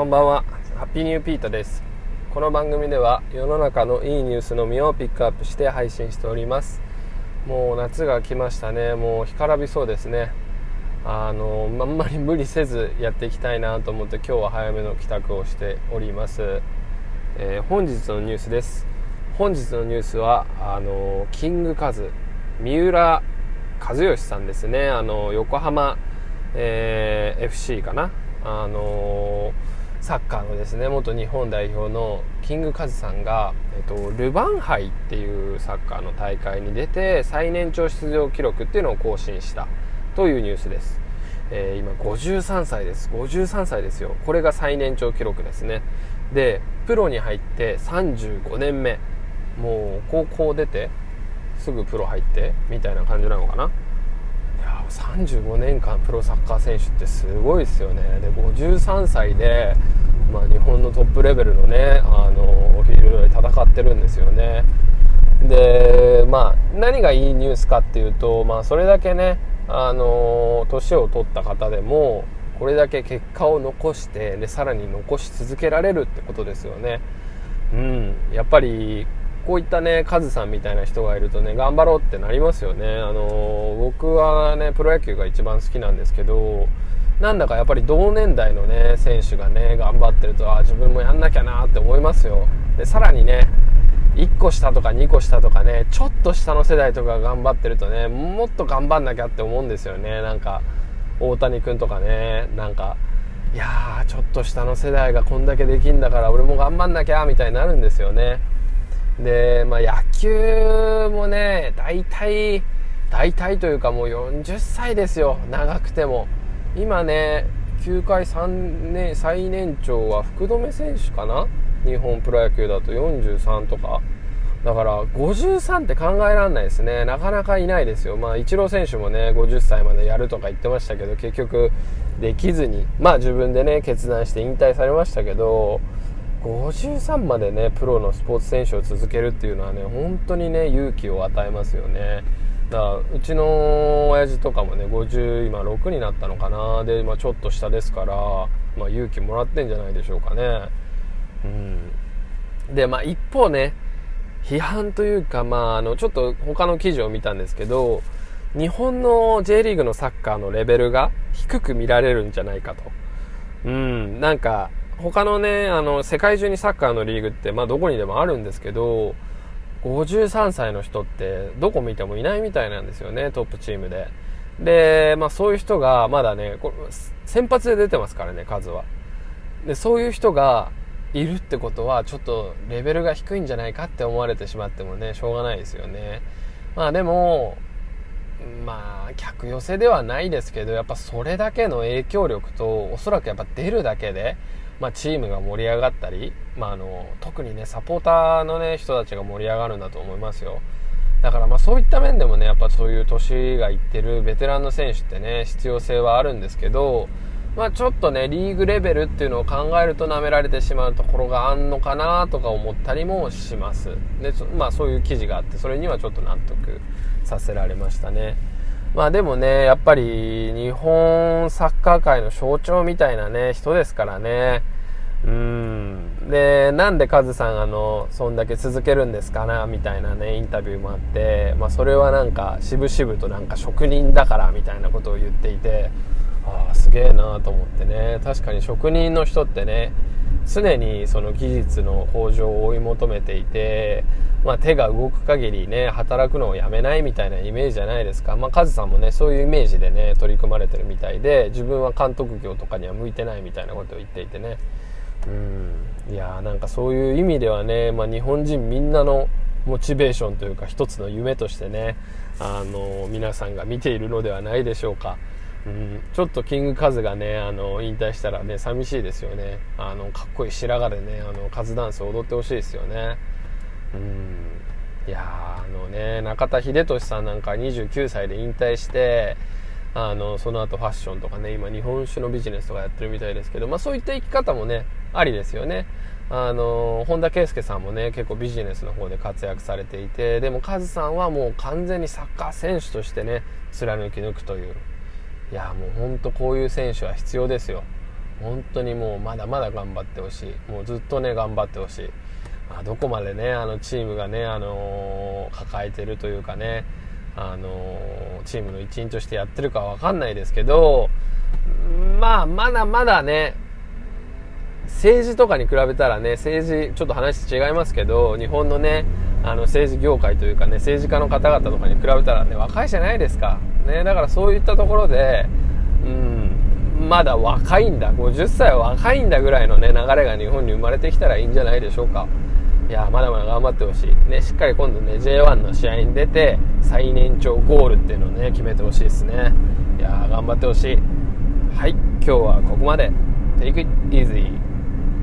こんばんは。ハッピーニューピートです。この番組では世の中のいいニュースのみをピックアップして配信しております。もう夏が来ましたね。もう干からびそうですね。あのあんまり無理せずやっていきたいなと思って今日は早めの帰宅をしております、えー、本日のニュースです。本日のニュースはあのキングカズ三浦知良さんですね。あの横浜、えー、FC かな。あのサッカーのですね元日本代表のキングカズさんが、えっと、ルヴァン杯っていうサッカーの大会に出て最年長出場記録っていうのを更新したというニュースです、えー、今53歳です。53歳ですよ。これが最年長記録ですね。でプロに入って35年目もう高校出てすぐプロ入ってみたいな感じなのかな。35年間プロサッカー選手ってすごいですよね。で53歳で、まあ、日本のトップレベルのねあのフィールドで戦ってるんですよね。でまあ何がいいニュースかっていうと、まあ、それだけねあの年を取った方でもこれだけ結果を残してでさらに残し続けられるってことですよね。うん。やっぱりこういったね、カズさんみたいな人がいるとね、頑張ろうってなりますよね。あの僕はね、プロ野球が一番好きなんですけど、なんだかやっぱり同年代のね、選手がね、頑張ってると、あ、自分もやんなきゃなって思いますよ。で、さらにね、1個下とか2個下とかね、ちょっと下の世代とか頑張ってるとね、もっと頑張んなきゃって思うんですよね。なんか、大谷君とかね、なんか、いやー、ちょっと下の世代がこんだけできんだから俺も頑張んなきゃみたいになるんですよね。で、まあ、野球もね、大体、大体というかもう40歳ですよ、長くても。今ね、球界3年、最年長は福留選手かな？日本プロ野球だと43とか。だから53って考えられないですね。なかなかいないですよ。まあ、イチロー選手もね、50歳までやるとか言ってましたけど、結局できずに、まあ自分でね、決断して引退されましたけど、53までねプロのスポーツ選手を続けるっていうのはね本当にね勇気を与えますよね。だからうちの親父とかもね50今6になったのかな。で、まあ、ちょっと下ですから、まあ、勇気もらってんじゃないでしょうかね。うん。でまあ一方ね批判というかまああのちょっと他の記事を見たんですけど日本の J リーグのサッカーのレベルが低く見られるんじゃないかと。うん。なんか他のね、あの、世界中にサッカーのリーグって、まあどこにでもあるんですけど、53歳の人ってどこ見てもいないみたいなんですよね、トップチームで。で、まあそういう人がまだね、これ先発で出てますからね、数は。で、そういう人がいるってことは、ちょっとレベルが低いんじゃないかって思われてしまってもね、しょうがないですよね。まあでも、まあ、客寄せではないですけど、やっぱそれだけの影響力と、おそらくやっぱ出るだけで、まあ、チームが盛り上がったり、まあ、あの特にねサポーターの、ね、人たちが盛り上がるんだと思いますよ。だからまあそういった面でもねやっぱそういう年がいってるベテランの選手ってね必要性はあるんですけど、まあ、ちょっとねリーグレベルっていうのを考えると舐められてしまうところがあんのかなとか思ったりもします。で、まあ、そういう記事があってそれにはちょっと納得させられましたね。まあでもね、やっぱり日本サッカー界の象徴みたいなね、人ですからね。うん。で、なんでカズさんあの、そんだけ続けるんですかな、みたいなね、インタビューもあって、まあそれはなんか、渋々となんか職人だから、みたいなことを言っていて、ああ、すげえなと思ってね。確かに職人の人ってね、常にその技術の向上を追い求めていて、まあ、手が動く限りね働くのをやめないみたいなイメージじゃないですか、まあ、カズさんもねそういうイメージでね取り組まれてるみたいで自分は監督業とかには向いてないみたいなことを言っていてねうん。いやなんかそういう意味ではね、まあ、日本人みんなのモチベーションというか一つの夢としてねあの皆さんが見ているのではないでしょうか。うん、ちょっとキングカズがねあの引退したらね寂しいですよね。あのかっこいい白髪でねあのカズダンス踊ってほしいですよね。うん。いやあのね中田英寿さんなんか29歳で引退してあのその後ファッションとかね今日本酒のビジネスとかやってるみたいですけど、まあ、そういった生き方もねありですよね。あの本田圭佑さんもね結構ビジネスの方で活躍されていてでもカズさんはもう完全にサッカー選手としてね貫き抜くという。いやもう本当こういう選手は必要ですよ。本当にもうまだまだ頑張ってほしい。もうずっとね頑張ってほしい、まあ、どこまでねあのチームがね、あのー、抱えてるというかね、あの、チームの一員としてやってるかわかんないですけどまあまだまだね政治とかに比べたらね政治ちょっと話違いますけど日本のねあの政治業界というかね政治家の方々とかに比べたらね若いじゃないですか、ね、だからそういったところで、うん、まだ若いんだ。50歳は若いんだぐらいのね流れが日本に生まれてきたらいいんじゃないでしょうか。いやまだまだ頑張ってほしい、ね、しっかり今度ね J1 の試合に出て最年長ゴールっていうのをね決めてほしいですね。いや頑張ってほしい。はい今日はここまで。Take it easy